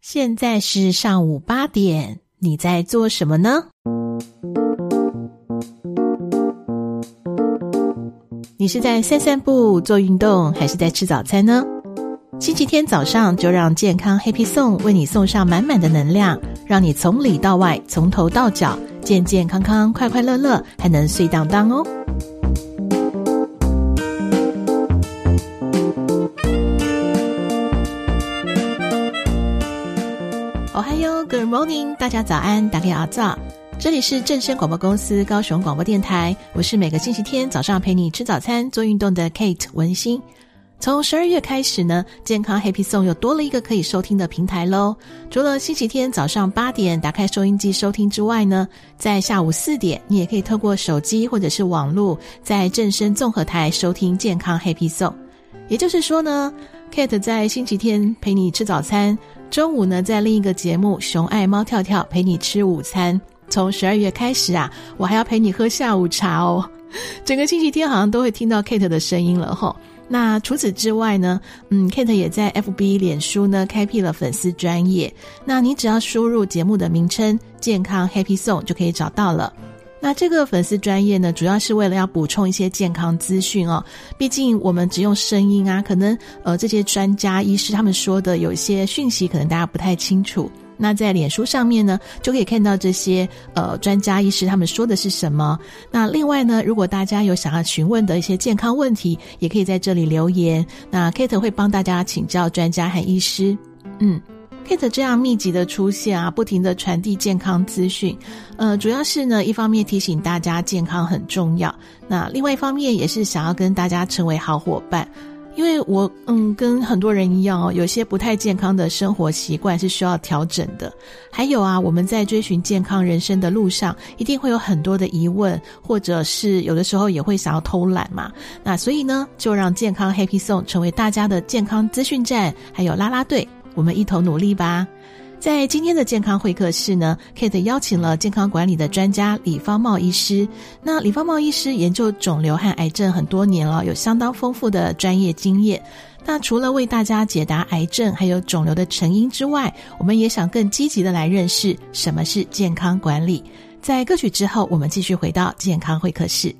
现在是上午八点，你在做什么呢？你是在散散步、做运动，还是在吃早餐呢？星期天早上就让健康 Happy Song 为你送上满满的能量，让你从里到外、从头到脚健健康康、快快乐乐，还能睡当当哦。Good morning，大家早安，大家早。这里是正声广播公司高雄广播电台，我是每个星期天早上陪你吃早餐、做运动的 Kate 文心。从十二月开始呢，健康 Happy Song 又多了一个可以收听的平台喽。除了星期天早上八点打开收音机收听之外呢，在下午四点，你也可以透过手机或者是网络，在正声综合台收听健康 Happy Song。也就是说呢，Kate 在星期天陪你吃早餐。中午呢，在另一个节目《熊爱猫跳跳》陪你吃午餐。从十二月开始啊，我还要陪你喝下午茶哦。整个星期天好像都会听到 Kate 的声音了吼。那除此之外呢，嗯，Kate 也在 FB 脸书呢开辟了粉丝专业。那你只要输入节目的名称“健康 Happy Song” 就可以找到了。那这个粉丝专业呢，主要是为了要补充一些健康资讯哦。毕竟我们只用声音啊，可能呃这些专家医师他们说的有一些讯息，可能大家不太清楚。那在脸书上面呢，就可以看到这些呃专家医师他们说的是什么。那另外呢，如果大家有想要询问的一些健康问题，也可以在这里留言。那 Kate 会帮大家请教专家和医师。嗯。Kate 这样密集的出现啊，不停的传递健康资讯，呃，主要是呢，一方面提醒大家健康很重要，那另外一方面也是想要跟大家成为好伙伴，因为我嗯跟很多人一样哦，有些不太健康的生活习惯是需要调整的，还有啊，我们在追寻健康人生的路上，一定会有很多的疑问，或者是有的时候也会想要偷懒嘛，那所以呢，就让健康 Happy Song 成为大家的健康资讯站，还有啦啦队。我们一同努力吧！在今天的健康会客室呢，Kate 邀请了健康管理的专家李芳茂医师。那李芳茂医师研究肿瘤和癌症很多年了，有相当丰富的专业经验。那除了为大家解答癌症还有肿瘤的成因之外，我们也想更积极的来认识什么是健康管理。在歌曲之后，我们继续回到健康会客室。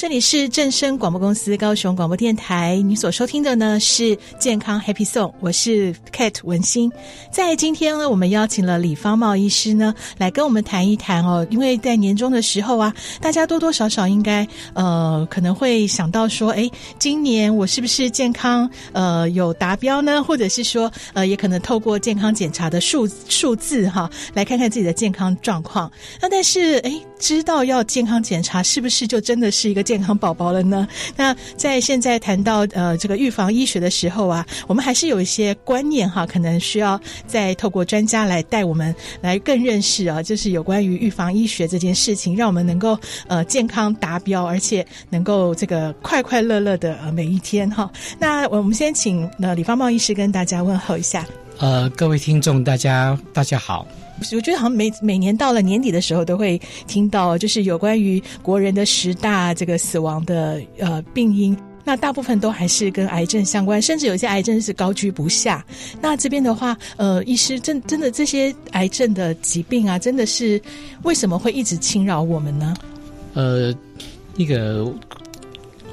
这里是正声广播公司高雄广播电台，你所收听的呢是健康 Happy Song，我是 Kate 文心。在今天呢，我们邀请了李芳茂医师呢来跟我们谈一谈哦，因为在年终的时候啊，大家多多少少应该呃可能会想到说，诶，今年我是不是健康呃有达标呢？或者是说呃也可能透过健康检查的数数字哈，来看看自己的健康状况。那但是诶，知道要健康检查，是不是就真的是一个健康宝宝了呢？那在现在谈到呃这个预防医学的时候啊，我们还是有一些观念哈，可能需要再透过专家来带我们来更认识啊，就是有关于预防医学这件事情，让我们能够呃健康达标，而且能够这个快快乐乐的呃每一天哈。那我们先请呃李芳茂医师跟大家问候一下。呃，各位听众，大家大家好。我觉得好像每每年到了年底的时候，都会听到就是有关于国人的十大这个死亡的呃病因，那大部分都还是跟癌症相关，甚至有些癌症是高居不下。那这边的话，呃，医师真真的这些癌症的疾病啊，真的是为什么会一直侵扰我们呢？呃，那个。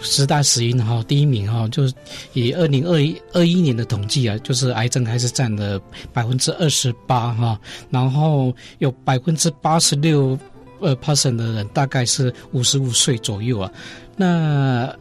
十大死因哈，第一名哈，就是以二零二一二一年的统计啊，就是癌症还是占了百分之二十八哈，然后有百分之八十六呃 percent 的人大概是五十五岁左右啊，那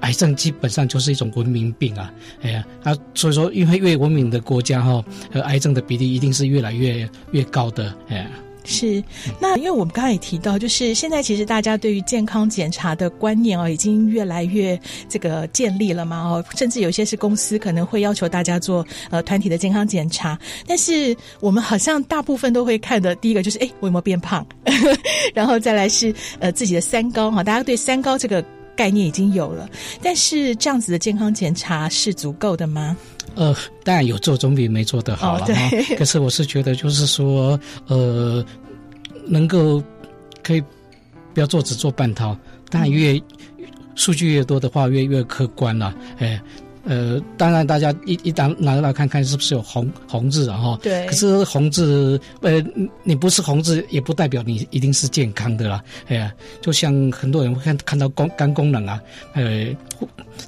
癌症基本上就是一种文明病啊，哎呀，啊，所以说因为越文明的国家哈，和癌症的比例一定是越来越越高的，哎。是，那因为我们刚刚也提到，就是现在其实大家对于健康检查的观念哦，已经越来越这个建立了嘛哦，甚至有些是公司可能会要求大家做呃团体的健康检查，但是我们好像大部分都会看的第一个就是哎，我有没有变胖，然后再来是呃自己的三高哈，大家对三高这个概念已经有了，但是这样子的健康检查是足够的吗？呃，当然有做总比没做的好了哈。哦、可是我是觉得，就是说，呃，能够可以不要做只做半套，当然越数据越多的话，越越客观了，哎。呃，当然，大家一一旦拿来看看是不是有红红字啊？哈，对。可是红字，呃，你不是红字，也不代表你一定是健康的啦。哎呀，就像很多人会看看到肝肝功能啊，呃，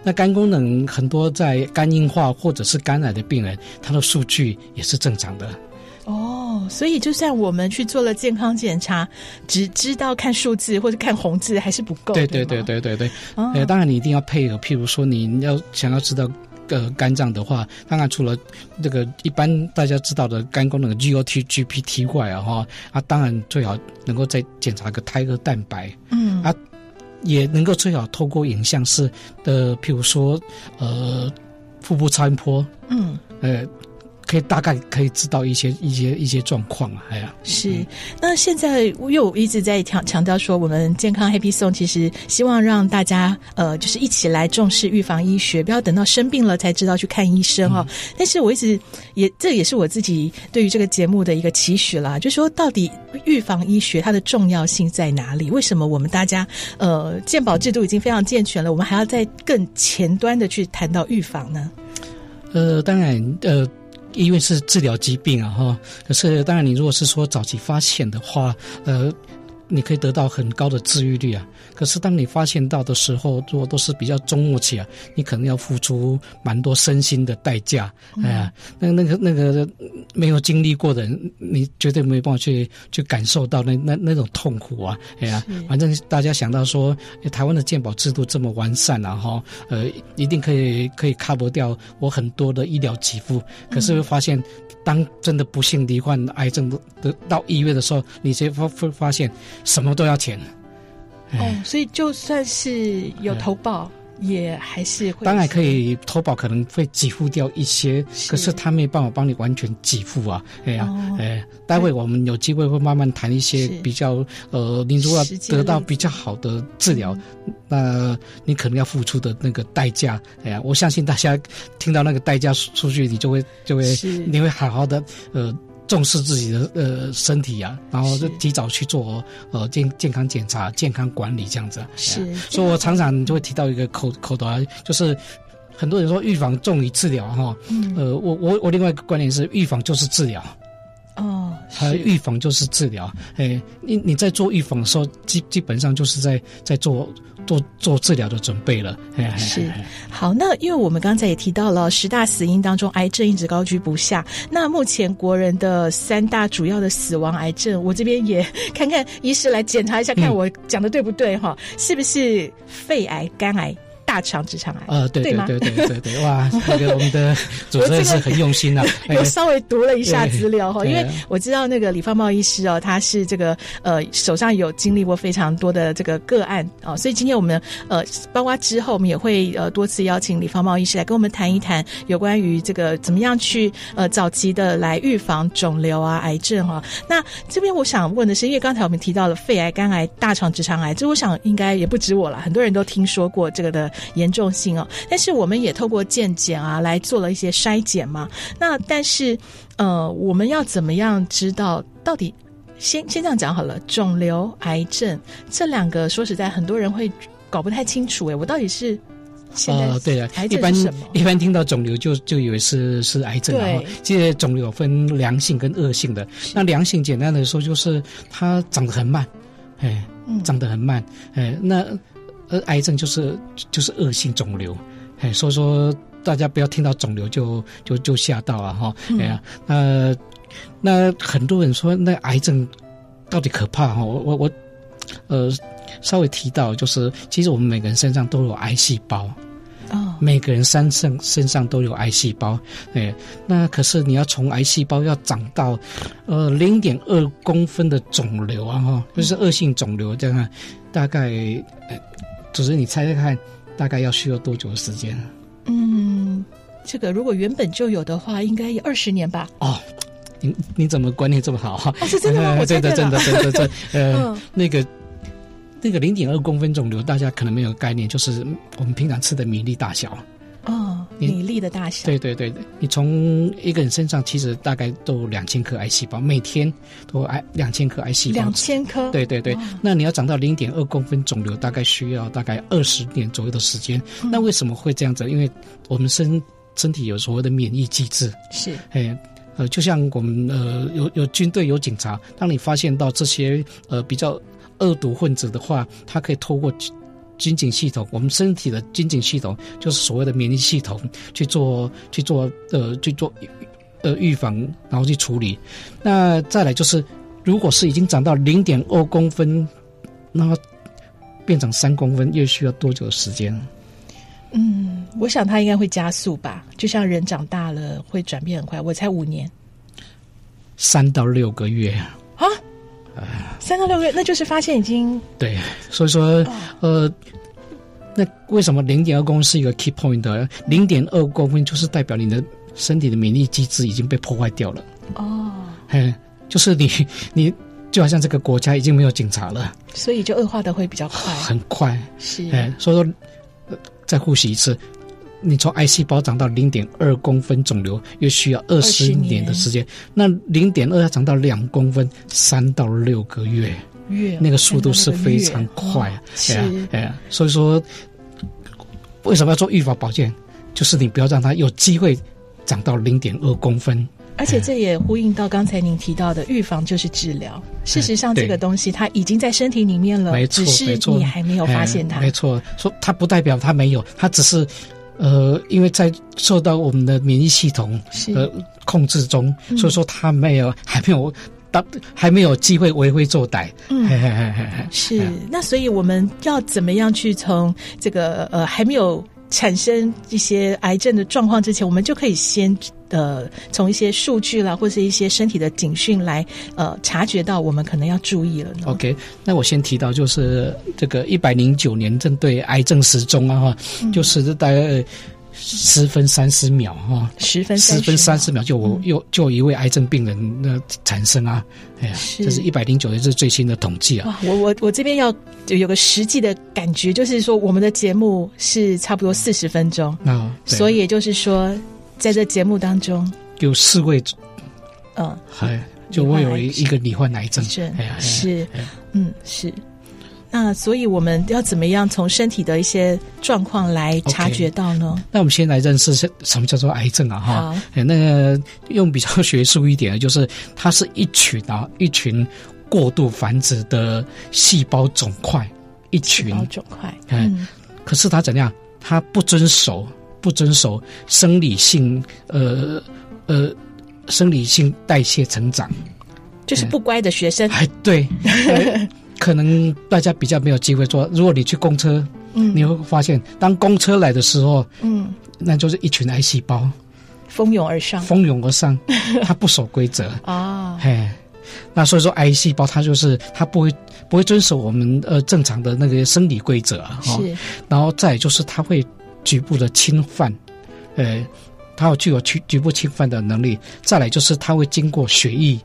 那肝功能很多在肝硬化或者是肝癌的病人，他的数据也是正常的。哦，所以就算我们去做了健康检查，只知道看数字或者看红字还是不够。对对对对对对。呃、哦，当然你一定要配合，譬如说你要想要知道呃肝脏的话，当然除了这个一般大家知道的肝功能 GOT、GPT 外啊哈，啊当然最好能够再检查个胎儿蛋白，嗯啊，也能够最好透过影像式的，譬如说呃腹部超音波，嗯呃。可以大概可以知道一些一些一些状况啊，哎呀，是。那现在又一直在强强调说，我们健康 Happy Song 其实希望让大家呃，就是一起来重视预防医学，不要等到生病了才知道去看医生哈、哦。嗯、但是我一直也这也是我自己对于这个节目的一个期许啦，就是说到底预防医学它的重要性在哪里？为什么我们大家呃健保制度已经非常健全了，我们还要在更前端的去谈到预防呢？呃，当然呃。因为是治疗疾病啊，哈，可是当然，你如果是说早期发现的话，呃。你可以得到很高的治愈率啊，可是当你发现到的时候，如果都是比较中末期啊，你可能要付出蛮多身心的代价。嗯、哎呀，那那个那个没有经历过的人，你绝对没办法去去感受到那那那种痛苦啊。哎呀，反正大家想到说，台湾的健保制度这么完善啊，哈，呃，一定可以可以 cover 掉我很多的医疗给付，可是会发现。嗯当真的不幸罹患癌症的到医院的时候，你才发会发现什么都要钱。哦，所以就算是有投保。也还是会，当然可以投保，可能会给付掉一些，是可是他没办法帮你完全给付啊。哎呀，哎，待会我们有机会会慢慢谈一些比较，呃，你如果要得到比较好的治疗，那你可能要付出的那个代价，哎呀，我相信大家听到那个代价出去，你就会就会，你会好好的，呃。重视自己的呃身体啊，然后就及早去做呃健健康检查、健康管理这样子。是，所以我常常就会提到一个口口头啊，就是很多人说预防重于治疗哈。嗯。呃，我我我另外一个观点是，预防就是治疗。哦。还有预防就是治疗。哎，你你在做预防的时候，基基本上就是在在做。做做治疗的准备了，是好。那因为我们刚才也提到了十大死因当中，癌症一直高居不下。那目前国人的三大主要的死亡癌症，我这边也看看医师来检查一下，看我讲的对不对哈？嗯、是不是肺癌、肝癌？大肠直肠癌呃，对对对对对对，哇，那个我们的主持人是很用心的。我稍微读了一下资料哈，因为我知道那个李方茂医师哦，他是这个呃手上有经历过非常多的这个个案啊，所以今天我们呃包括之后我们也会呃多次邀请李方茂医师来跟我们谈一谈有关于这个怎么样去呃早期的来预防肿瘤啊癌症哈。那这边我想问的是，因为刚才我们提到了肺癌、肝癌、大肠直肠癌，这我想应该也不止我了，很多人都听说过这个的。严重性哦，但是我们也透过健检啊来做了一些筛检嘛。那但是呃，我们要怎么样知道到底？先先这样讲好了，肿瘤、癌症这两个，说实在，很多人会搞不太清楚。哎，我到底是现在呃，对啊，一般一般听到肿瘤就就以为是是癌症，然后这些肿瘤分良性跟恶性的。那良性简单的说就是它长得很慢，哎，长得很慢，哎，那。而癌症就是就是恶性肿瘤，哎，所以说大家不要听到肿瘤就就就吓到了哈，哎呀，那那很多人说那癌症到底可怕哈，我我我呃稍微提到就是，其实我们每个人身上都有癌细胞，哦，每个人身上身上都有癌细胞，哎，那可是你要从癌细胞要长到呃零点二公分的肿瘤啊哈，就是恶性肿瘤这样，大概。只是你猜猜看，大概要需要多久的时间？嗯，这个如果原本就有的话，应该有二十年吧。哦，你你怎么观念这么好？哦，是真的吗？真的真的真的真的 呃，嗯、那个那个零点二公分肿瘤，大家可能没有概念，就是我们平常吃的米粒大小。哦，米粒的大小。对对对对，你从一个人身上其实大概都有两千颗癌细胞，每天都癌两千颗癌细胞。两千颗。对对对，哇那你要长到零点二公分肿瘤，大概需要大概二十年左右的时间。嗯、那为什么会这样子？因为我们身身体有所谓的免疫机制。是。哎，呃，就像我们呃有有军队有警察，当你发现到这些呃比较恶毒分子的话，他可以透过。军警系统，我们身体的军警系统就是所谓的免疫系统，去做去做呃去做呃预防，然后去处理。那再来就是，如果是已经长到零点二公分，那么变成三公分，又需要多久的时间？嗯，我想它应该会加速吧，就像人长大了会转变很快。我才五年，三到六个月啊，三到六个月，那就是发现已经对，所以说、哦、呃，那为什么零点二公分是一个 key point？零点二公分就是代表你的身体的免疫机制已经被破坏掉了哦，嘿，就是你 你。就好像这个国家已经没有警察了，所以就恶化的会比较快，很快是。哎，所以说，再复习一次，你从癌细胞长到零点二公分肿瘤，又需要二十年的时间。那零点二要长到两公分，三到六个月，月那个速度是非常快。哦、是哎呀，所以说，为什么要做预防保健？就是你不要让它有机会长到零点二公分。而且这也呼应到刚才您提到的，预防就是治疗。事实上，这个东西它已经在身体里面了，没错，只是你还没有发现它。没错，说它不代表它没有，它只是呃，因为在受到我们的免疫系统呃控制中，所以说他没有，还没有到还没有机会为非作歹。嗯，嘿嘿嘿嘿是。那所以我们要怎么样去从这个呃还没有产生一些癌症的状况之前，我们就可以先。呃，从一些数据啦，或是一些身体的警讯来，呃，察觉到我们可能要注意了呢。OK，那我先提到就是这个一百零九年针对癌症时钟啊，哈、嗯，就是大概十分三十秒哈，十分十分三十秒就我又、嗯、就一位癌症病人的产生啊，哎呀，是这是一百零九年是最新的统计啊。我我我这边要有个实际的感觉，就是说我们的节目是差不多四十分钟，啊，所以也就是说。在这节目当中，有四位，嗯，还就我有一个罹患癌症，哎呀，是，嗯，是。那所以我们要怎么样从身体的一些状况来察觉到呢？Okay, 那我们先来认识什么叫做癌症啊？哈，那个用比较学术一点的，就是它是一群啊，一群过度繁殖的细胞肿块，一群肿块，嗯，可是它怎样？它不遵守。不遵守生理性呃呃生理性代谢成长，就是不乖的学生。哎，对，可能大家比较没有机会做。如果你去公车，嗯，你会发现，当公车来的时候，嗯，那就是一群癌细胞蜂拥而上，蜂拥而上，它不守规则啊。嘿，那所以说，癌细胞它就是它不会不会遵守我们呃正常的那个生理规则啊。是，然后再就是它会。局部的侵犯，呃，它有具有局局部侵犯的能力。再来就是它会经过血液、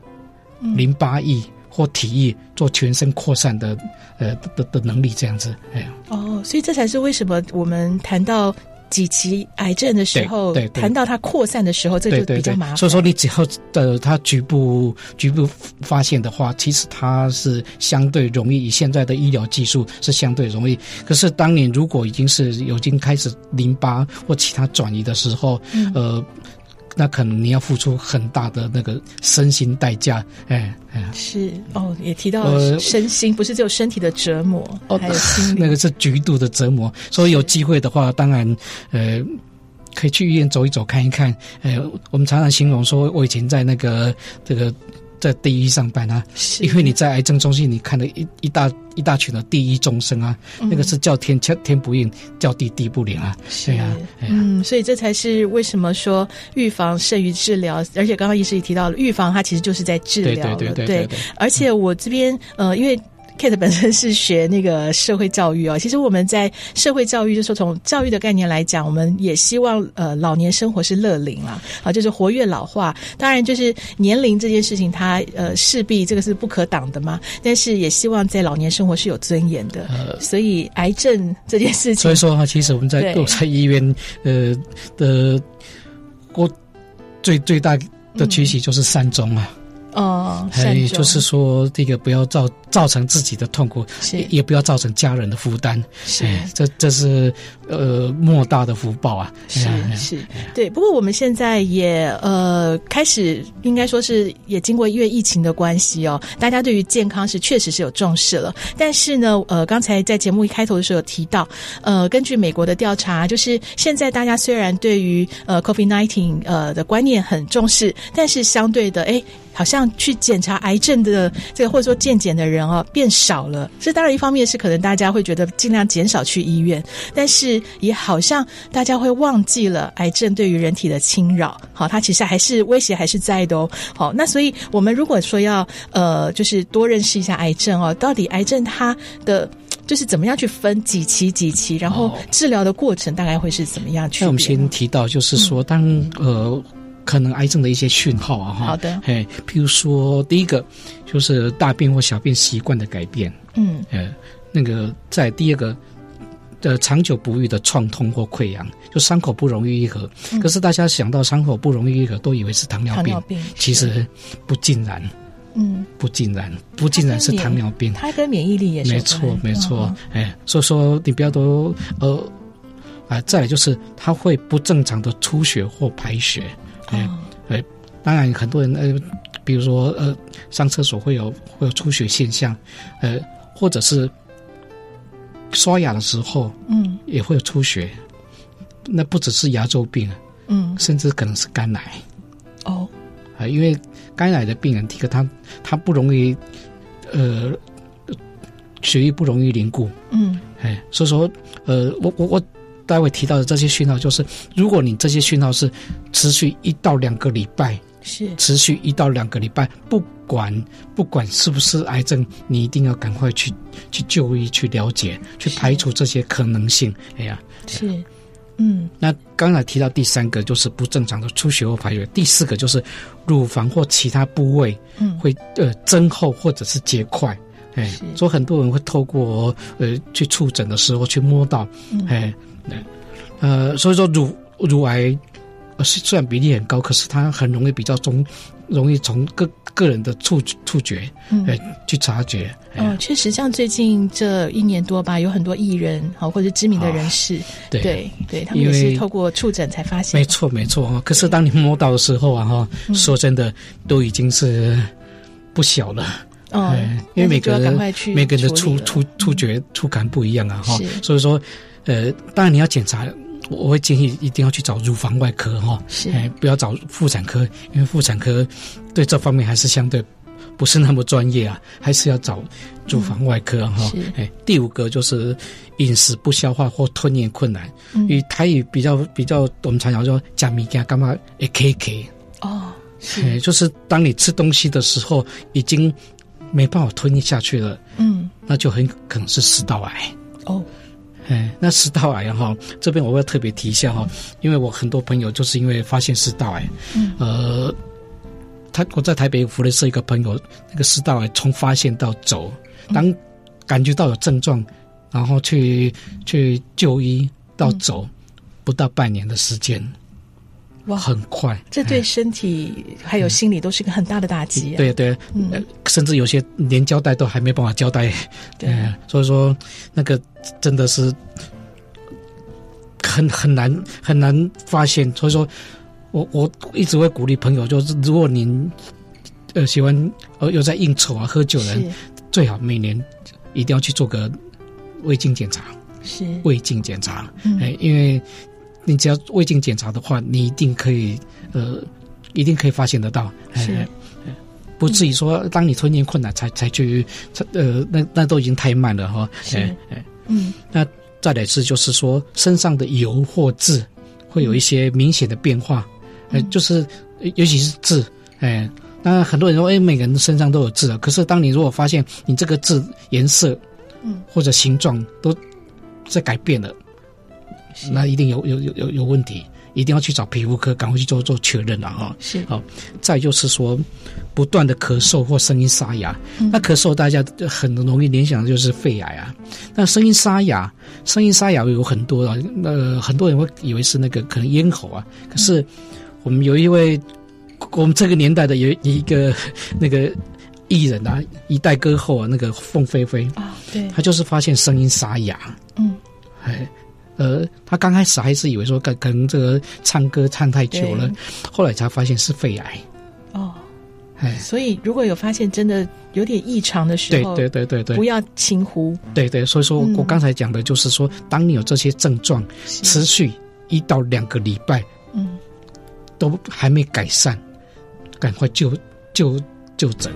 嗯、淋巴液或体液做全身扩散的，呃的的能力，这样子。哎，哦，所以这才是为什么我们谈到。几期癌症的时候，对，谈到它扩散的时候，这就比较麻烦。所以说，你只要的它局部局部发现的话，其实它是相对容易。以现在的医疗技术是相对容易。可是，当你如果已经是已经开始淋巴或其他转移的时候，嗯、呃。那可能你要付出很大的那个身心代价，哎哎，是哦，也提到了身心，呃、不是只有身体的折磨，哦，还有 心，那个是极度的折磨。所以有机会的话，当然，呃，可以去医院走一走，看一看。呃，我们常常形容说，我以前在那个这个。在第一上班啊，因为你在癌症中心，你看了一一大一大群的第一众生啊，嗯、那个是叫天天不应，叫地地不灵啊，对呀、啊，嗯，所以这才是为什么说预防胜于治疗，而且刚刚医师也提到了，预防它其实就是在治疗了，对对对，对，对，对，而且我这边呃，因为。Kate 本身是学那个社会教育哦，其实我们在社会教育，就是说从教育的概念来讲，我们也希望呃老年生活是乐龄啦，啊，就是活跃老化。当然，就是年龄这件事情，它呃势必这个是不可挡的嘛。但是也希望在老年生活是有尊严的。呃，所以癌症这件事情，所以说哈，其实我们在都在医院呃的过最最大的学习就是善终啊。哦，还有就是说，这个不要造造成自己的痛苦，也也不要造成家人的负担，是这这是呃莫大的福报啊！是是，对。不过我们现在也呃开始，应该说是也经过因为疫情的关系哦，大家对于健康是确实是有重视了。但是呢，呃，刚才在节目一开头的时候有提到，呃，根据美国的调查，就是现在大家虽然对于呃 COVID nineteen 呃的观念很重视，但是相对的，哎。好像去检查癌症的这个或者说健检的人人哦变少了。这当然一方面是可能大家会觉得尽量减少去医院，但是也好像大家会忘记了癌症对于人体的侵扰。好，它其实还是威胁还是在的哦。好，那所以我们如果说要呃，就是多认识一下癌症哦，到底癌症它的。就是怎么样去分几期几期，然后治疗的过程大概会是怎么样去？那我们先提到，就是说，当、嗯、呃可能癌症的一些讯号啊，哈，好的，哎，譬如说，第一个就是大便或小便习惯的改变，嗯，呃，那个在第二个呃长久不愈的创痛或溃疡，就伤口不容易愈合、嗯。可是大家想到伤口不容易愈合，都以为是糖尿病，糖尿病其实不尽然。嗯，不尽然，不尽然是糖尿病，它跟免疫力也是。没错，没错，哎，所以说你不要都呃，啊，再来就是它会不正常的出血或排血，哎，哎、哦，当然很多人呃，比如说呃，上厕所会有会有出血现象，呃，或者是刷牙的时候，嗯，也会有出血，那不只是牙周病，嗯，甚至可能是肝癌，哦，啊，因为。肝癌的病人，第一个他他不容易，呃，血液不容易凝固，嗯，哎，所以说，呃，我我我待会提到的这些讯号，就是如果你这些讯号是持续一到两个礼拜，是。持续一到两个礼拜，不管不管是不是癌症，你一定要赶快去去就医、去了解、去排除这些可能性。哎呀，是。嗯，那刚才提到第三个就是不正常的出血或排血，第四个就是乳房或其他部位，嗯，会呃增厚或者是结块，哎，所以很多人会透过呃去触诊的时候去摸到，哎，呃，所以说乳乳癌，呃虽然比例很高，可是它很容易比较中。容易从个个人的触触觉，嗯，去察觉。哦，确实，像最近这一年多吧，有很多艺人，好或者知名的人士，哦、对对，对，他们也是透过触诊才发现。没错，没错。可是当你摸到的时候啊，哈，说真的，都已经是不小了。哦，因为每个人每个人的触触触觉触感不一样啊，哈。所以说，呃，当然你要检查。我会建议一定要去找乳房外科哈，哎，不要找妇产科，因为妇产科对这方面还是相对不是那么专业啊，还是要找乳房外科哈。哎、嗯，第五个就是饮食不消化或吞咽困难，因为台语比较比较，我们常常说“加米加干嘛 ”，K K 哦，哎，就是当你吃东西的时候已经没办法吞咽下去了，嗯，那就很可能是食道癌哦。哎，那食道癌哈，这边我要特别提一下哈，因为我很多朋友就是因为发现食道癌，嗯，呃，他我在台北福雷社一个朋友，那个食道癌从发现到走，当感觉到有症状，然后去去就医到走，不到半年的时间。哇，很快！这对身体还有心理都是一个很大的打击。对对，嗯，甚至有些连交代都还没办法交代。对，所以说那个真的是很很难很难发现。所以说我我一直会鼓励朋友，就是如果您呃喜欢呃有在应酬啊喝酒的人，最好每年一定要去做个胃镜检查。是胃镜检查，哎，因为。你只要胃镜检查的话，你一定可以，呃，一定可以发现得到，是，不至于说当你吞咽困难才才去，呃，那那都已经太慢了哈。是，哎，嗯，那再来是就是说身上的油或痣会有一些明显的变化，呃、嗯，就是尤其是痣，哎，那很多人说，哎，每个人身上都有痣啊，可是当你如果发现你这个痣颜色，嗯，或者形状都在改变了。那一定有有有有有问题，一定要去找皮肤科，赶快去做做确认了哈。是好，再就是说，不断的咳嗽或声音沙哑。嗯、那咳嗽大家很容易联想的就是肺癌啊。那声音沙哑，声音沙哑有很多啊。呃，很多人会以为是那个可能咽喉啊。可是我们有一位我们这个年代的有一个那个艺人啊，一代歌后啊，那个凤飞飞啊，对，他就是发现声音沙哑。嗯，哎。呃，他刚开始还是以为说，可可能这个唱歌唱太久了，后来才发现是肺癌。哦，哎，所以如果有发现真的有点异常的时候，对对对对对，不要轻忽。对对，所以说我刚才讲的就是说，嗯、当你有这些症状持续一到两个礼拜，嗯，都还没改善，赶快就就就诊。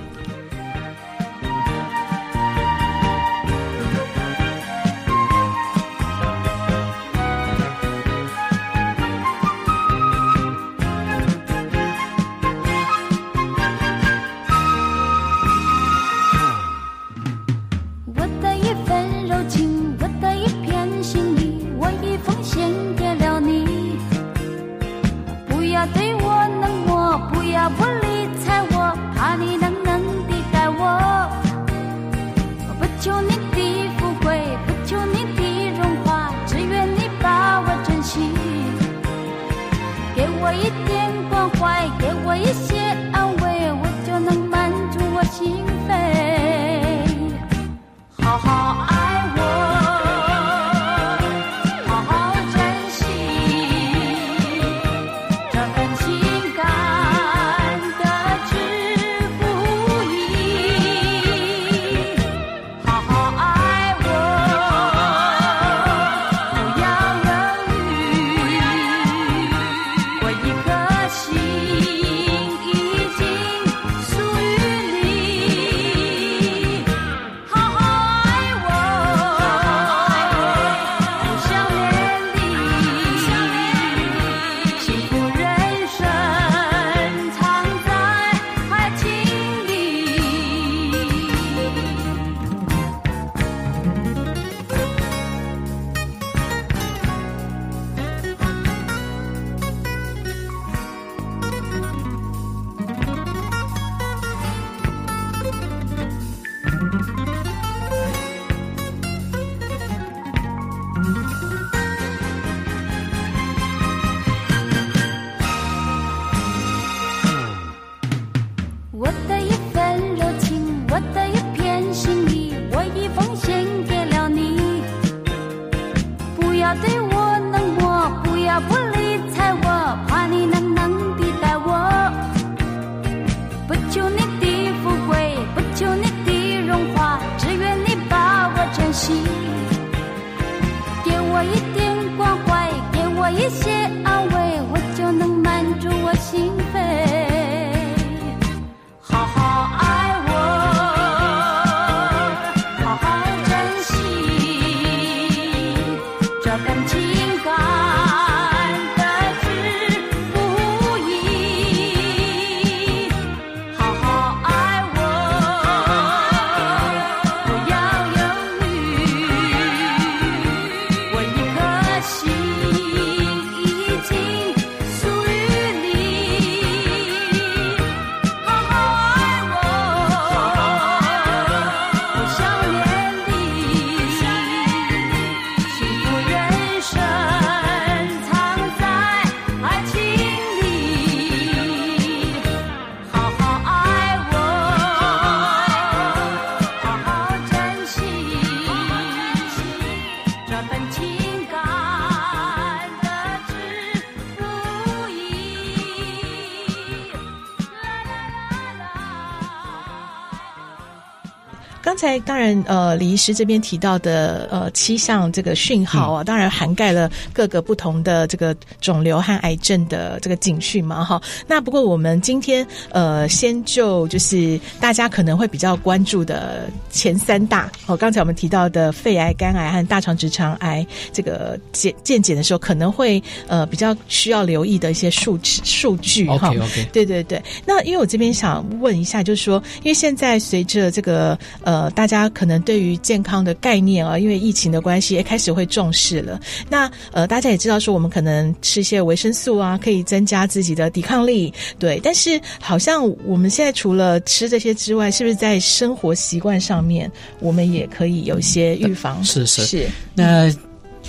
才当然，呃，李医师这边提到的呃七项这个讯号啊，当然涵盖了各个不同的这个肿瘤和癌症的这个警讯嘛，哈。那不过我们今天呃，先就就是大家可能会比较关注的前三大哦，刚才我们提到的肺癌、肝癌和大肠直肠癌，这个检健检的时候可能会呃比较需要留意的一些数值数据哈。对对对。那因为我这边想问一下，就是说，因为现在随着这个呃。大家可能对于健康的概念啊，因为疫情的关系，也开始会重视了。那呃，大家也知道说，我们可能吃一些维生素啊，可以增加自己的抵抗力。对，但是好像我们现在除了吃这些之外，是不是在生活习惯上面，我们也可以有一些预防？是是是。那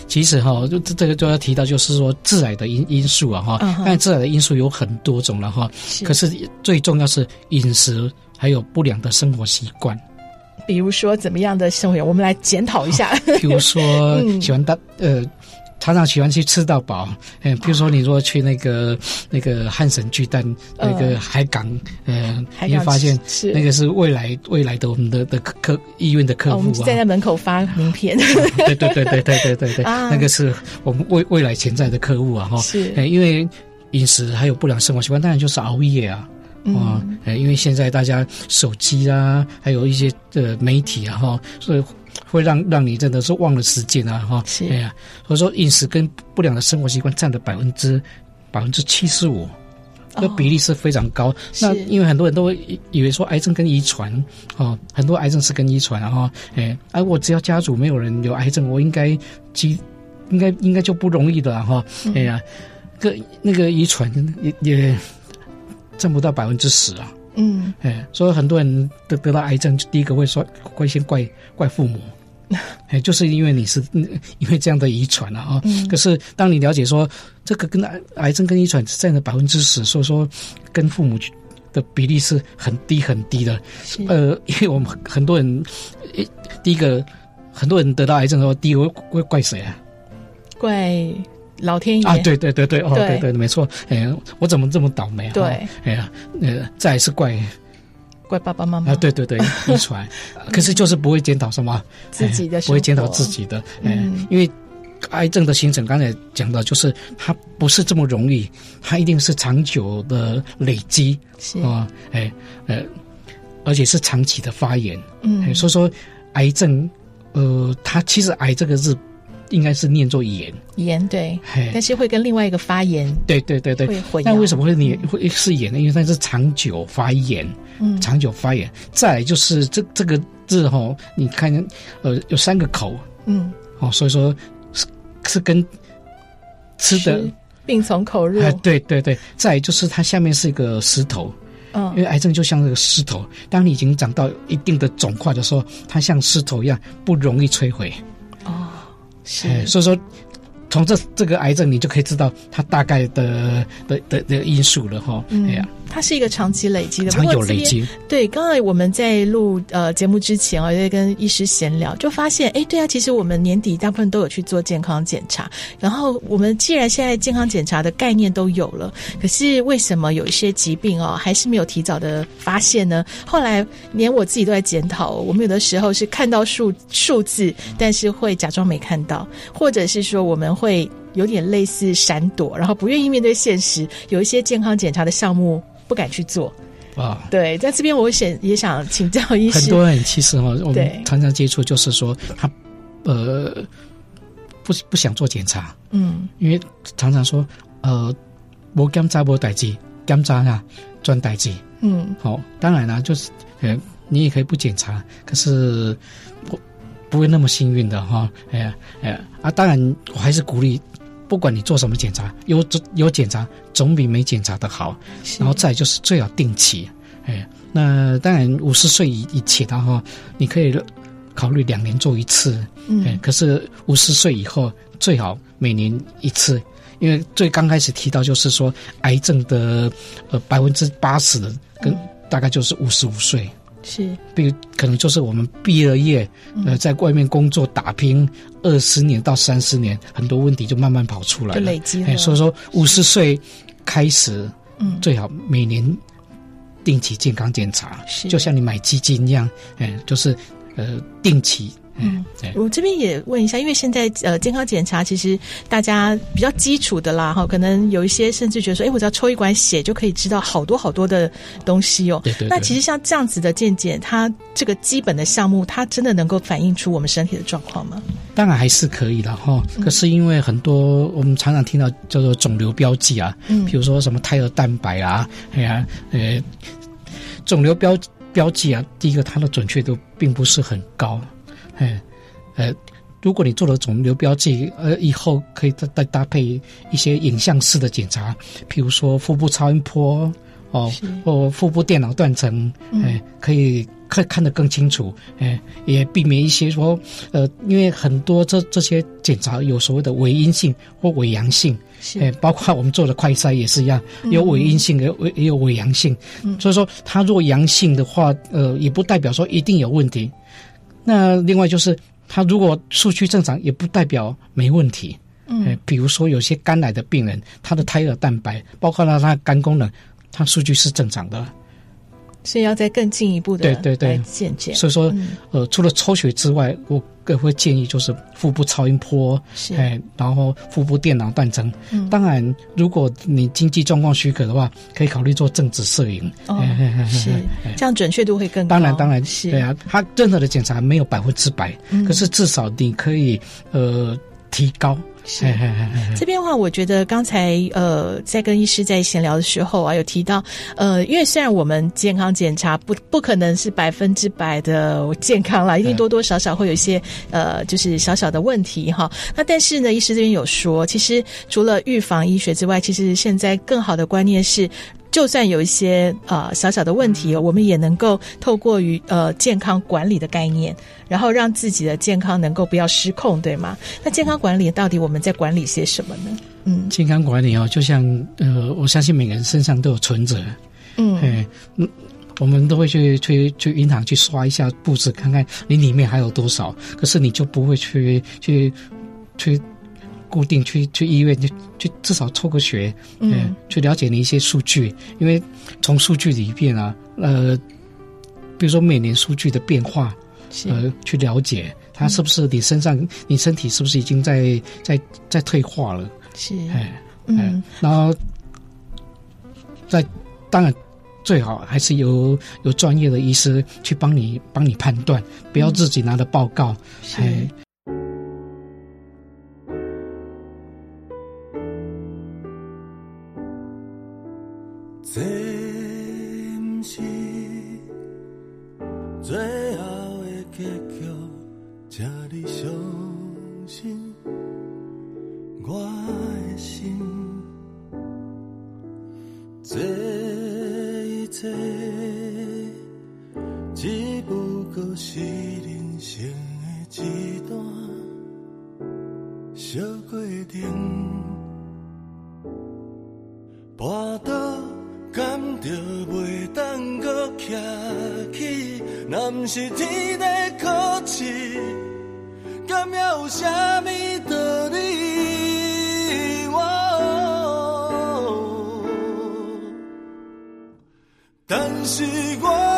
其实哈，就这个就要提到，就是说致癌的因因素啊哈。但、uh-huh. 致癌的因素有很多种了哈。可是最重要是饮食，还有不良的生活习惯。比如说怎么样的生活，我们来检讨一下。比如说 喜欢大、嗯、呃，常常喜欢去吃到饱。嗯，比如说你说去那个、啊、那个汉神巨蛋、呃、那个海港，呃，你会发现那个是未来未来的我们的的客医院的客户啊，哦、我们在那门口发名片。对对对对对对对对，啊、那个是我们未未来潜在的客户啊哈。是，因为饮食还有不良生活习惯，当然就是熬夜啊。啊、嗯，因为现在大家手机啊，还有一些的媒体啊，哈，所以会让让你真的是忘了时间啊，哈。是。哎呀，所以说饮食跟不良的生活习惯占了百分之百分之七十五，这比例是非常高。那因为很多人都会以为说癌症跟遗传，哦，很多癌症是跟遗传，然后，哎，而我只要家族没有人有癌症，我应该基，应该应该就不容易的哈。哎呀。个那个遗传也也占不到百分之十啊。嗯，哎，所以很多人得得到癌症，第一个会说会先怪怪父母，哎，就是因为你是 因为这样的遗传啊。啊、嗯。可是当你了解说这个跟癌癌症跟遗传占了百分之十，所以说跟父母的比例是很低很低的。呃，因为我们很多人，第一个很多人得到癌症的话，第一个会会怪谁啊？怪。老天爷。啊，对对对对，哦，对。对，没错，哎，我怎么这么倒霉啊？对，哎呀，呃，再是怪怪爸爸妈妈。啊，对对对，遗传，可是就是不会检讨什么自己的，不会检讨自己的，哎，因为癌症的形成，刚才讲到，就是它不是这么容易，它一定是长久的累积，是。啊，哎，呃，而且是长期的发炎，嗯，所以说癌症，呃，它其实癌这个字。应该是念作炎，炎对，但是会跟另外一个发炎，对对对对，那为什么会念会是炎呢？因为它是长久发炎，嗯，长久发炎。再来就是这这个字哈，你看，呃，有三个口，嗯，哦，所以说是是跟吃的病从口入，对对对。再来就是它下面是一个石头，嗯，因为癌症就像这个石头，当你已经长到一定的肿块的时候，它像石头一样不容易摧毁。是，所以说。从这这个癌症，你就可以知道它大概的的的的因素了哈。嗯，哎呀，它是一个长期累积的，长久累积。对，刚才我们在录呃节目之前啊，在跟医师闲聊，就发现，哎，对啊，其实我们年底大部分都有去做健康检查。然后我们既然现在健康检查的概念都有了，可是为什么有一些疾病哦，还是没有提早的发现呢？后来连我自己都在检讨，我们有的时候是看到数数字，但是会假装没看到，或者是说我们。会有点类似闪躲，然后不愿意面对现实，有一些健康检查的项目不敢去做。啊。对，在这边我想也想请教医师，很多人其实哈，我们常常接触就是说他呃不不想做检查，嗯，因为常常说呃我检查不代志，检查啊赚代志，嗯，好、哦，当然啦，就是呃你也可以不检查，可是我。不会那么幸运的哈，哎呀，哎呀，啊，当然我还是鼓励，不管你做什么检查，有有检查总比没检查的好。然后再就是最好定期，哎，那当然五十岁以以前的话，你可以考虑两年做一次，嗯，可是五十岁以后最好每年一次，因为最刚开始提到就是说癌症的呃百分之八十的跟大概就是五十五岁。是，比如可能就是我们毕了业，呃，在外面工作打拼二十年到三十年，很多问题就慢慢跑出来了，就累积了。哎，所以说五十岁开始，嗯，最好每年定期健康检查，是，就像你买基金一样，哎，就是呃定期。嗯，我这边也问一下，因为现在呃健康检查其实大家比较基础的啦哈，可能有一些甚至觉得说，哎，我只要抽一管血就可以知道好多好多的东西哦。对对对。那其实像这样子的健检，它这个基本的项目，它真的能够反映出我们身体的状况吗？当然还是可以的哈。可是因为很多我们常常听到叫做肿瘤标记啊，嗯，比如说什么胎儿蛋白啊，哎呀，呃，肿瘤标标记啊，第一个它的准确度并不是很高。哎，呃，如果你做了肿瘤标记，呃，以后可以再再搭配一些影像式的检查，譬如说腹部超音波哦，或腹部电脑断层，哎、呃，可以看看得更清楚，哎、呃，也避免一些说，呃，因为很多这这些检查有所谓的伪阴性或伪阳性，哎、呃，包括我们做的快筛也是一样，有伪阴性的，伪也有伪阳性，嗯，所以说它若阳性的话，呃，也不代表说一定有问题。那另外就是，他如果数据正常，也不代表没问题。嗯，比如说有些肝癌的病人，他的胎儿蛋白，包括他他肝功能，他数据是正常的。所以要再更进一步的对对对。所以说，呃，除了抽血之外，我更会建议就是腹部超音波，哎，然后腹部电脑断层。嗯，当然，如果你经济状况许可的话，可以考虑做正子摄影。哦，是这样准确度会更高。当然，当然是对啊。他任何的检查没有百分之百，可是至少你可以呃提高。是，这边的话，我觉得刚才呃，在跟医师在闲聊的时候啊，有提到呃，因为虽然我们健康检查不不可能是百分之百的健康啦，一定多多少少会有一些呃，就是小小的问题哈。那但是呢，医师这边有说，其实除了预防医学之外，其实现在更好的观念是。就算有一些呃小小的问题，我们也能够透过于呃健康管理的概念，然后让自己的健康能够不要失控，对吗？那健康管理到底我们在管理些什么呢？嗯，健康管理哦，就像呃，我相信每个人身上都有存折，嗯，嗯，我们都会去去去银行去刷一下簿子，看看你里面还有多少，可是你就不会去去去。固定去去医院去去至少抽个血，嗯、呃，去了解你一些数据，因为从数据里边啊，呃，比如说每年数据的变化，呃，去了解它是不是你身上、嗯、你身体是不是已经在在在退化了，是，哎，嗯，然后在当然最好还是由有专业的医师去帮你帮你判断，不要自己拿着报告，哎。这毋是最后的结局，请你相信我的心。这一切只不过是人生的一段小过程，摔倒。敢着袂当搁站起，若毋是天地考试，敢还有啥物道理？但是我。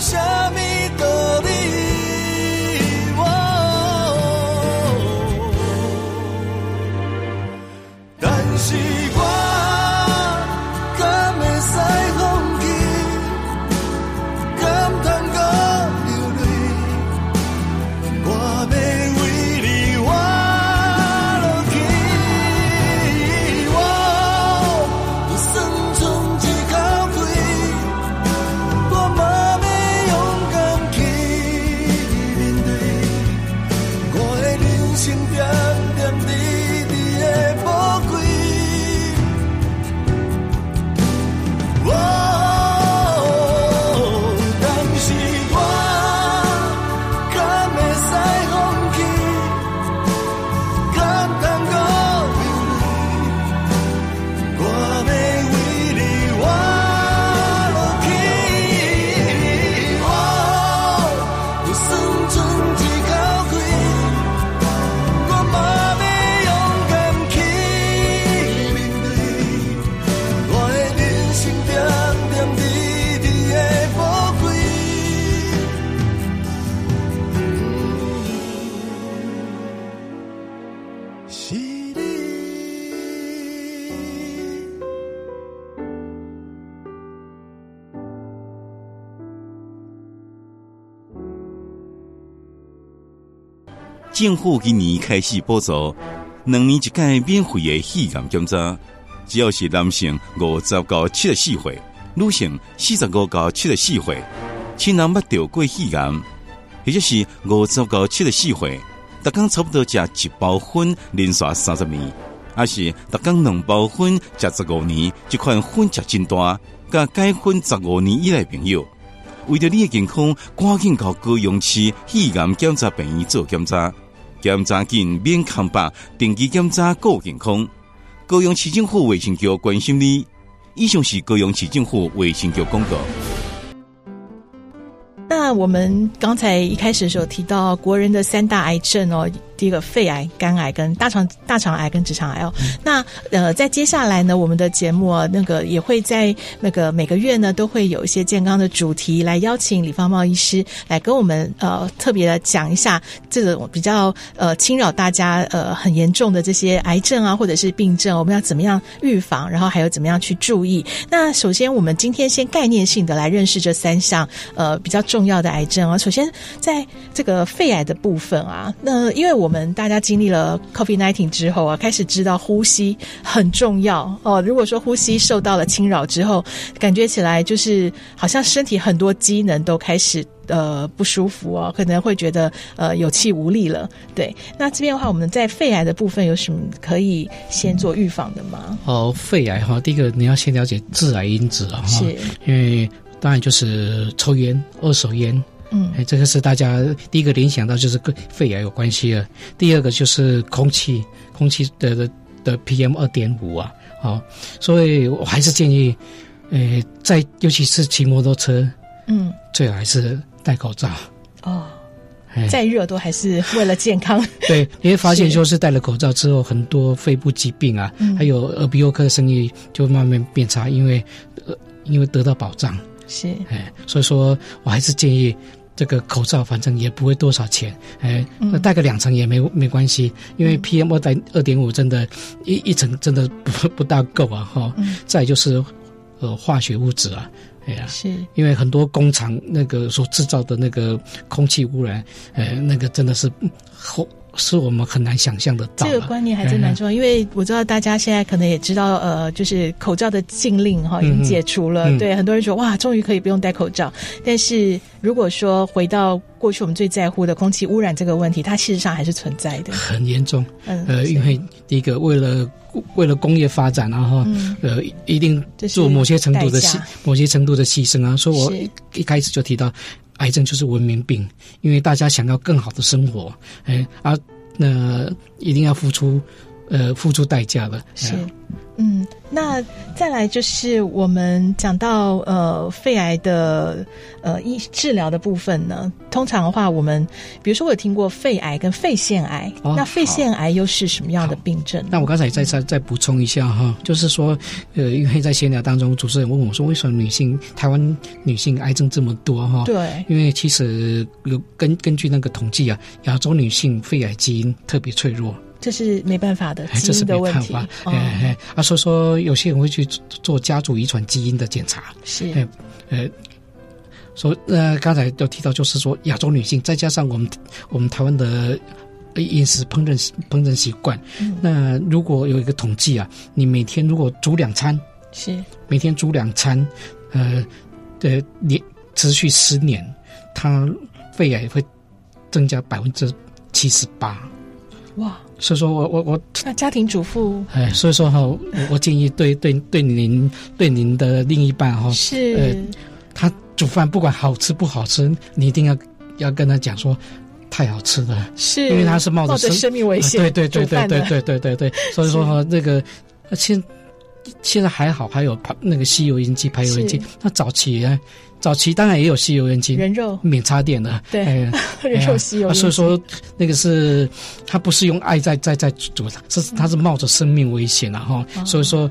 下面政府今年开始补助两年一届免费的肺癌检查，只要是男性五十到七十四岁，女性四十五到七十四岁，亲人捌得过肺癌，或者是五十到七十四岁，逐工差不多食一包粉连续三十年，还是逐工两包粉食十五年，这款分值真大，甲改分十五年以内朋友，为着你的健康，赶紧到高雄市肺癌检查病院做检查。检查紧免空白，定期检查顾健康。高雄市政府卫生局关心你。以上是高雄市政府卫生局公告。那我们刚才一开始的时候提到国人的三大癌症哦。第一个肺癌、肝癌跟大肠大肠癌跟直肠癌哦，嗯、那呃，在接下来呢，我们的节目啊，那个也会在那个每个月呢，都会有一些健康的主题来邀请李方茂医师来跟我们呃特别的讲一下这种比较呃侵扰大家呃很严重的这些癌症啊，或者是病症，我们要怎么样预防，然后还有怎么样去注意。那首先，我们今天先概念性的来认识这三项呃比较重要的癌症啊。首先，在这个肺癌的部分啊，那因为我们大家经历了 COVID-19 之后啊，开始知道呼吸很重要哦。如果说呼吸受到了侵扰之后，感觉起来就是好像身体很多机能都开始呃不舒服哦，可能会觉得呃有气无力了。对，那这边的话，我们在肺癌的部分有什么可以先做预防的吗？哦，肺癌哈，第一个你要先了解致癌因子啊，是因为当然就是抽烟、二手烟。嗯，哎，这个是大家第一个联想到就是跟肺癌有关系了。第二个就是空气，空气的的的 PM 二点五啊，好，所以我还是建议，呃，在尤其是骑摩托车，嗯，最好还是戴口罩。哦，再热都还是为了健康。对，你会发现，就是戴了口罩之后，很多肺部疾病啊，嗯、还有耳鼻喉科的生意就慢慢变差，因为呃，因为得到保障。是，哎，所以说我还是建议。这个口罩反正也不会多少钱，哎，那戴个两层也没没关系，因为 PM 二点二点五真的，一一层真的不 不大够啊，哈、嗯。再就是，呃，化学物质啊，哎呀，是因为很多工厂那个所制造的那个空气污染，呃，那个真的是后。是我们很难想象的到。这个观念还真蛮重要，嗯、因为我知道大家现在可能也知道，呃，就是口罩的禁令哈已经解除了，嗯、对很多人说哇，终于可以不用戴口罩。但是如果说回到过去我们最在乎的空气污染这个问题，它事实上还是存在的，很严重。嗯，呃，因为第一个为了为了工业发展，然后、嗯、呃一定做某些程度的牺某些程度的牺牲啊。所以我一开始就提到。癌症就是文明病，因为大家想要更好的生活，哎，啊，那一定要付出，呃，付出代价的。是，嗯。那再来就是我们讲到呃肺癌的呃医治疗的部分呢，通常的话，我们比如说我有听过肺癌跟肺腺癌，哦、那肺腺癌又是什么样的病症？那我刚才再再再补充一下哈，就是说呃，因为在闲聊当中，主持人问我说，为什么女性台湾女性癌症这么多哈？对，因为其实有根根据那个统计啊，亚洲女性肺癌基因特别脆弱。这是没办法的基因的问题。哎哎，啊，所以说有些人会去做家族遗传基因的检查。是，呃，说呃，刚才有提到，就是说亚洲女性，再加上我们我们台湾的饮食烹饪烹饪习惯，嗯、那如果有一个统计啊，你每天如果煮两餐，是每天煮两餐，呃，呃，连持续十年，它肺癌会增加百分之七十八。哇！所以说我我我那家庭主妇哎，所以说哈，我我建议对对对您对您的另一半哈是呃，他煮饭不管好吃不好吃，你一定要要跟他讲说太好吃了，是因为他是冒着生，生命危险，对对对对对对对对对，所以说哈那个现现在还好，还有排那个吸油烟机排油烟机，那早期啊。早期当然也有吸油烟机，人肉免插电的，对，人肉吸油烟机。所以说那个是他不是用爱在在在煮的，是他是冒着生命危险的哈。所以说，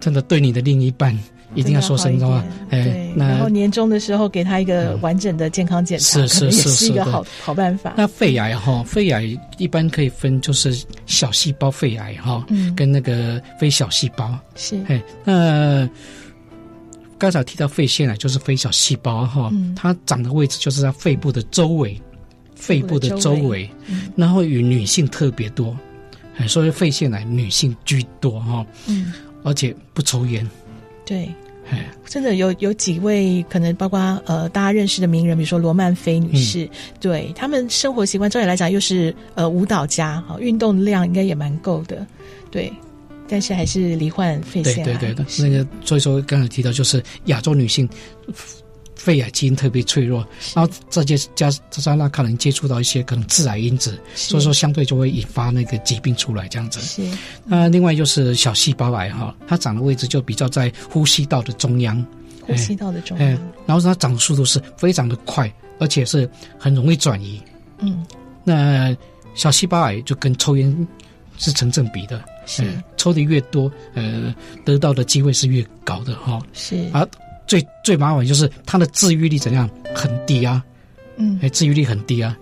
真的对你的另一半一定要说声话。哎，然后年终的时候给他一个完整的健康检查，是是是，是一个好好办法。那肺癌哈，肺癌一般可以分就是小细胞肺癌哈，跟那个非小细胞是哎那。刚才提到肺腺癌，就是非小细胞哈，它长的位置就是在肺部的周围，肺部的周围，嗯、然后与女性特别多，哎，所以肺腺癌女性居多哈，嗯，而且不抽烟，对，哎，真的有有几位可能包括呃大家认识的名人，比如说罗曼菲女士，嗯、对他们生活习惯，照理来讲又是呃舞蹈家，哈，运动量应该也蛮够的，对，但是还是罹患肺腺癌，对对对，那个所以说刚才提到就是亚洲女性。肺癌基因特别脆弱，然后这些加加上那可能接触到一些可能致癌因子，所以说相对就会引发那个疾病出来这样子。是，那另外就是小细胞癌哈，它长的位置就比较在呼吸道的中央，呼吸道的中央，然后它长的速度是非常的快，而且是很容易转移。嗯，那小细胞癌就跟抽烟是成正比的，是抽的越多，呃，得到的机会是越高的哈。是啊。最最麻烦就是它的治愈率怎样很低啊，嗯，哎，治愈率很低啊。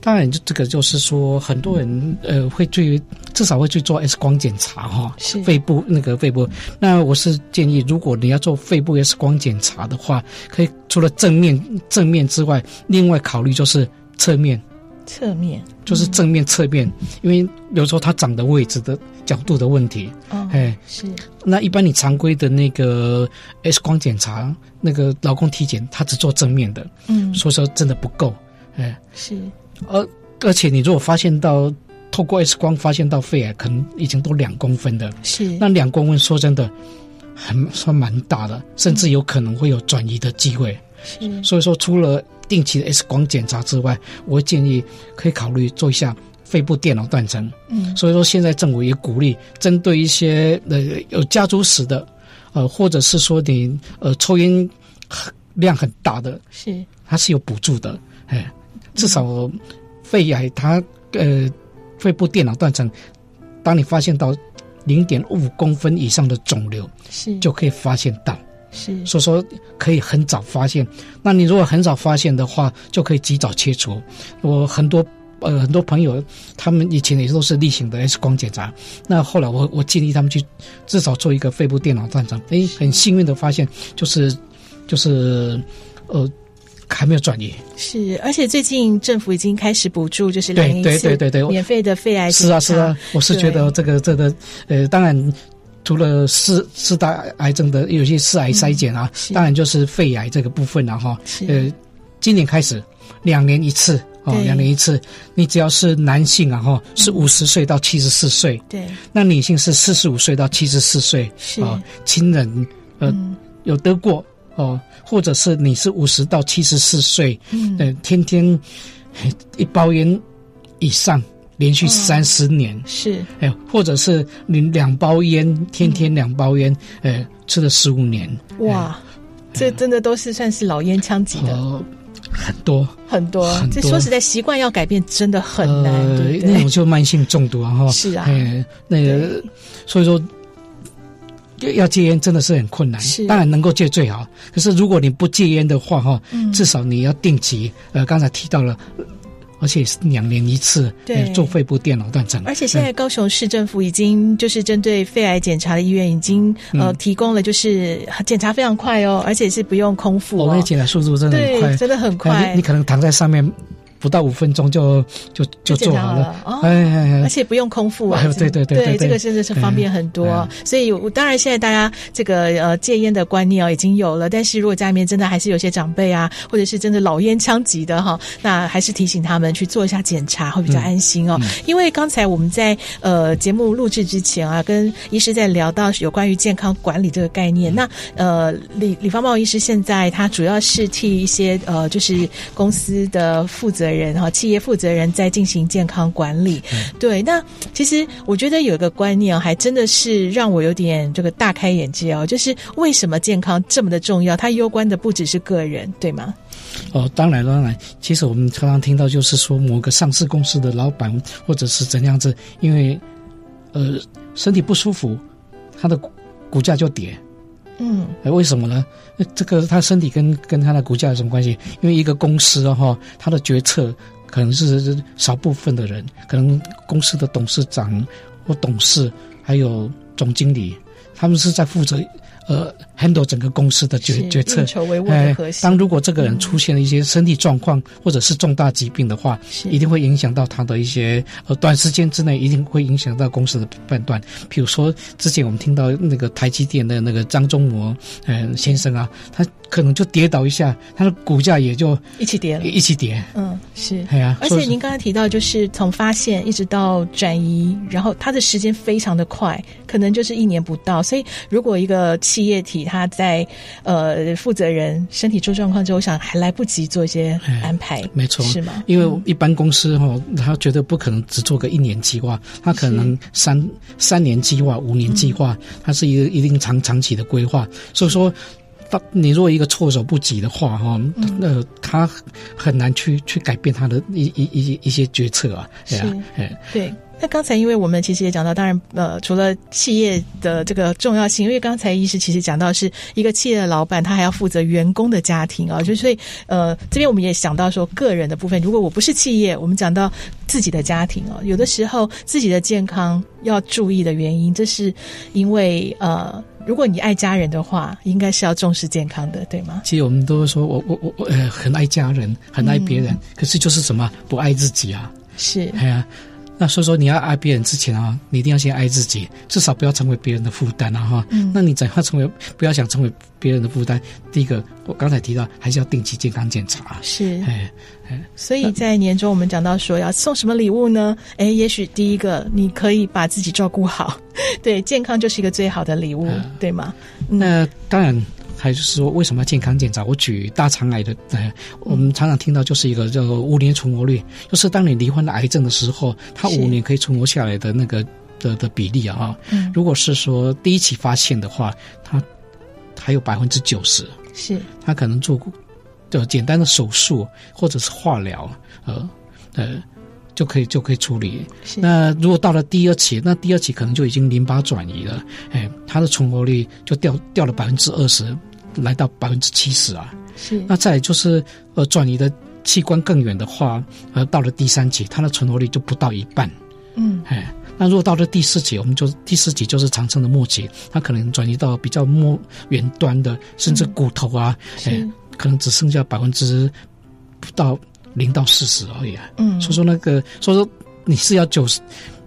当然，这个就是说，很多人呃会去至少会去做 X 光检查哈，是肺部那个肺部。那我是建议，如果你要做肺部 X 光检查的话，可以除了正面正面之外，另外考虑就是侧面。侧面就是正面、侧面，嗯、因为有时候它长的位置的角度的问题。哦，哎，是。那一般你常规的那个 X 光检查，那个劳工体检，它只做正面的。嗯，所以说真的不够。哎，是。而而且你如果发现到透过 X 光发现到肺癌，可能已经都两公分的。是。那两公分说真的，很算蛮大的，甚至有可能会有转移的机会。是。所以说除了定期的 X 光检查之外，我建议可以考虑做一下肺部电脑断层。嗯，所以说现在政府也鼓励针对一些呃有家族史的，呃或者是说你呃抽烟量很大的，是它是有补助的。哎，至少肺癌它呃肺部电脑断层，当你发现到零点五公分以上的肿瘤，是就可以发现到。是，所以说可以很早发现。那你如果很早发现的话，就可以及早切除。我很多呃很多朋友，他们以前也都是例行的 X 光检查。那后来我我建议他们去至少做一个肺部电脑断层。诶，很幸运的发现，就是就是呃还没有转移。是，而且最近政府已经开始补助，就是对对对对对免费的肺癌。是啊是啊，我是觉得这个这个呃当然。除了四四大癌症的有些四癌筛检啊，嗯、当然就是肺癌这个部分了哈。是呃，今年开始两年一次哦，两年一次。你只要是男性啊哈，是五十岁到七十四岁，对。那女性是四十五岁到七十四岁，是啊。亲人呃、嗯、有得过哦，或者是你是五十到七十四岁，嗯，呃，天天一包烟以上。连续三十年、哦、是。哎，或者是你两包烟，天天两包烟，呃、嗯，吃了十五年，哇，这真的都是算是老烟枪级的，呃、很多。很多。这说实在，习惯要改变真的很难，呃、对对，那种就慢性中毒啊，哈，是啊，哎，那个，所以说要戒烟真的是很困难，是。当然能够戒最好。可是如果你不戒烟的话，哈，嗯、至少你要定期，呃，刚才提到了。而且是两年一次，对，做肺部电脑断层。而且现在高雄市政府已经就是针对肺癌检查的医院已经呃提供了，就是检查非常快哦，而且是不用空腹。我们检查速度真的很快，真的很快。你可能躺在上面。不到五分钟就就就做好了，哦、哎，而且不用空腹啊！对对对对，这个真的是方便很多。哎、所以，我当然现在大家这个呃戒烟的观念哦已经有了，但是如果家里面真的还是有些长辈啊，或者是真的老烟枪级的哈，那还是提醒他们去做一下检查，会比较安心哦。嗯嗯、因为刚才我们在呃节目录制之前啊，跟医师在聊到有关于健康管理这个概念。嗯、那呃李李方茂医师现在他主要是替一些呃就是公司的负责人。哈，企业负责人在进行健康管理。嗯、对，那其实我觉得有一个观念还真的是让我有点这个大开眼界哦，就是为什么健康这么的重要？它攸关的不只是个人，对吗？哦，当然当然。其实我们常常听到，就是说某个上市公司的老板或者是怎样子，因为呃身体不舒服，他的股价就跌。嗯，为什么呢？这个他身体跟跟他的股价有什么关系？因为一个公司的话，他的决策可能是少部分的人，可能公司的董事长或董事，还有总经理，他们是在负责呃，handle 整个公司的决决策。当如果这个人出现了一些身体状况、嗯、或者是重大疾病的话，一定会影响到他的一些呃，短时间之内一定会影响到公司的判断。比如说，之前我们听到那个台积电的那个张忠谋嗯先生啊，他。可能就跌倒一下，他的股价也就一起跌了，一起跌。嗯，是，对啊。而且您刚才提到，就是从发现一直到转移，然后他的时间非常的快，可能就是一年不到。所以，如果一个企业体他在呃负责人身体出状况之后，我想还来不及做一些安排，没错，是吗？因为一般公司哈、哦，他绝对不可能只做个一年计划，他可能三三年计划、五年计划，它是一个一定长长期的规划，所以说。你如果一个措手不及的话，哈，那他很难去去改变他的一一一一些决策啊。是，对。那刚才因为我们其实也讲到，当然呃，除了企业的这个重要性，因为刚才医师其实讲到是一个企业的老板，他还要负责员工的家庭啊，就所以呃，这边我们也想到说个人的部分，如果我不是企业，我们讲到自己的家庭啊，有的时候自己的健康要注意的原因，这是因为呃。如果你爱家人的话，应该是要重视健康的，对吗？其实我们都说我我我我呃很爱家人，很爱别人，嗯、可是就是什么不爱自己啊？是，哎呀，那所以说你要爱别人之前啊，你一定要先爱自己，至少不要成为别人的负担啊哈。嗯，那你怎样成为不要想成为别人的负担？第一个，我刚才提到还是要定期健康检查。是，哎。所以在年终，我们讲到说要送什么礼物呢？哎，也许第一个你可以把自己照顾好，对，健康就是一个最好的礼物，呃、对吗？那当然，还有就是说为什么要健康检查？我举大肠癌的，呃，我们常常听到就是一个叫五年存活率，就是当你罹患了癌症的时候，它五年可以存活下来的那个的的比例啊。嗯，如果是说第一期发现的话，它还有百分之九十，是它可能做过。就简单的手术或者是化疗，呃，呃，就可以就可以处理。那如果到了第二期，那第二期可能就已经淋巴转移了，哎，它的存活率就掉掉了百分之二十，来到百分之七十啊。是。那再就是呃，转移的器官更远的话，呃，到了第三级，它的存活率就不到一半。嗯，哎，那如果到了第四级，我们就第四级就是常称的末期，它可能转移到比较末远端的，甚至骨头啊，哎、嗯。可能只剩下百分之不到零到四十而已啊。嗯，所以说那个，所以说你是要九十，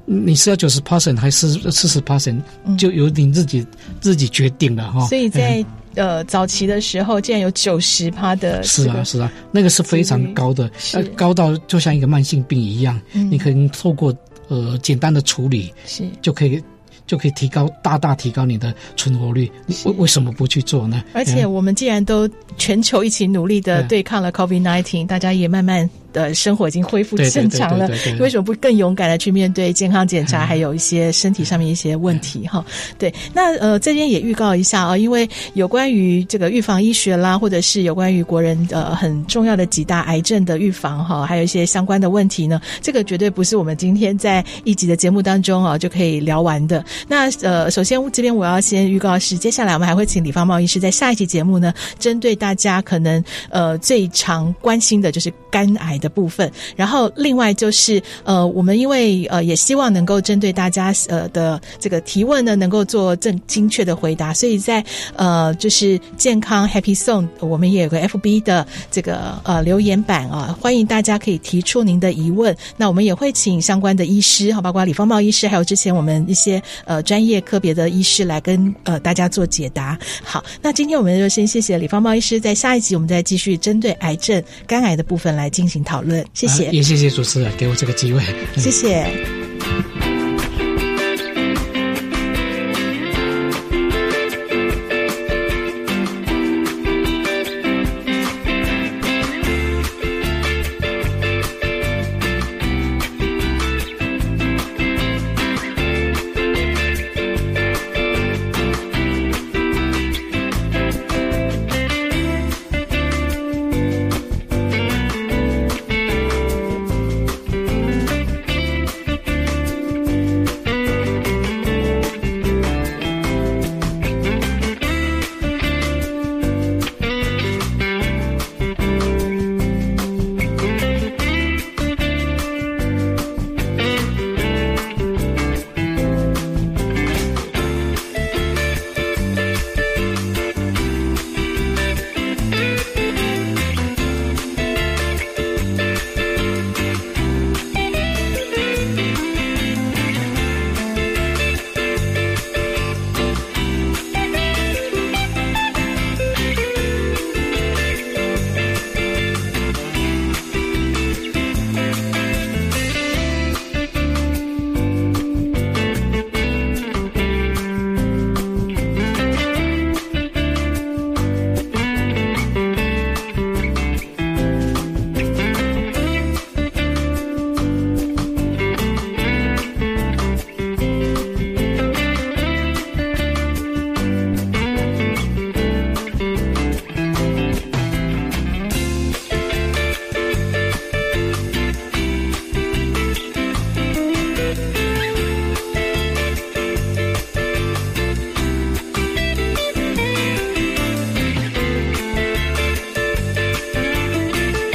你是要九十 percent 还是四十 percent，就由你自己自己决定了哈。所以在、嗯、呃早期的时候，竟然有九十趴的，是啊是啊，那个是非常高的，呃，高到就像一个慢性病一样，嗯、你可以透过呃简单的处理是就可以。就可以提高，大大提高你的存活率。为为什么不去做呢？而且我们既然都全球一起努力的对抗了 COVID-19，大家也慢慢。的生活已经恢复正常了，为什么不更勇敢的去面对健康检查，还有一些身体上面一些问题哈？对，那呃这边也预告一下啊，因为有关于这个预防医学啦，或者是有关于国人呃很重要的几大癌症的预防哈，还有一些相关的问题呢，这个绝对不是我们今天在一集的节目当中啊就可以聊完的。那呃，首先这边我要先预告是，接下来我们还会请李方茂医师在下一期节目呢，针对大家可能呃最常关心的就是肝癌的的部分，然后另外就是呃，我们因为呃也希望能够针对大家呃的这个提问呢，能够做正精确的回答，所以在呃就是健康 Happy Song，我们也有个 FB 的这个呃留言板啊，欢迎大家可以提出您的疑问，那我们也会请相关的医师好，包括李方茂医师，还有之前我们一些呃专业科别的医师来跟呃大家做解答。好，那今天我们就先谢谢李方茂医师，在下一集我们再继续针对癌症肝癌的部分来进行讨论。谢谢，也谢谢主持人给我这个机会。谢谢。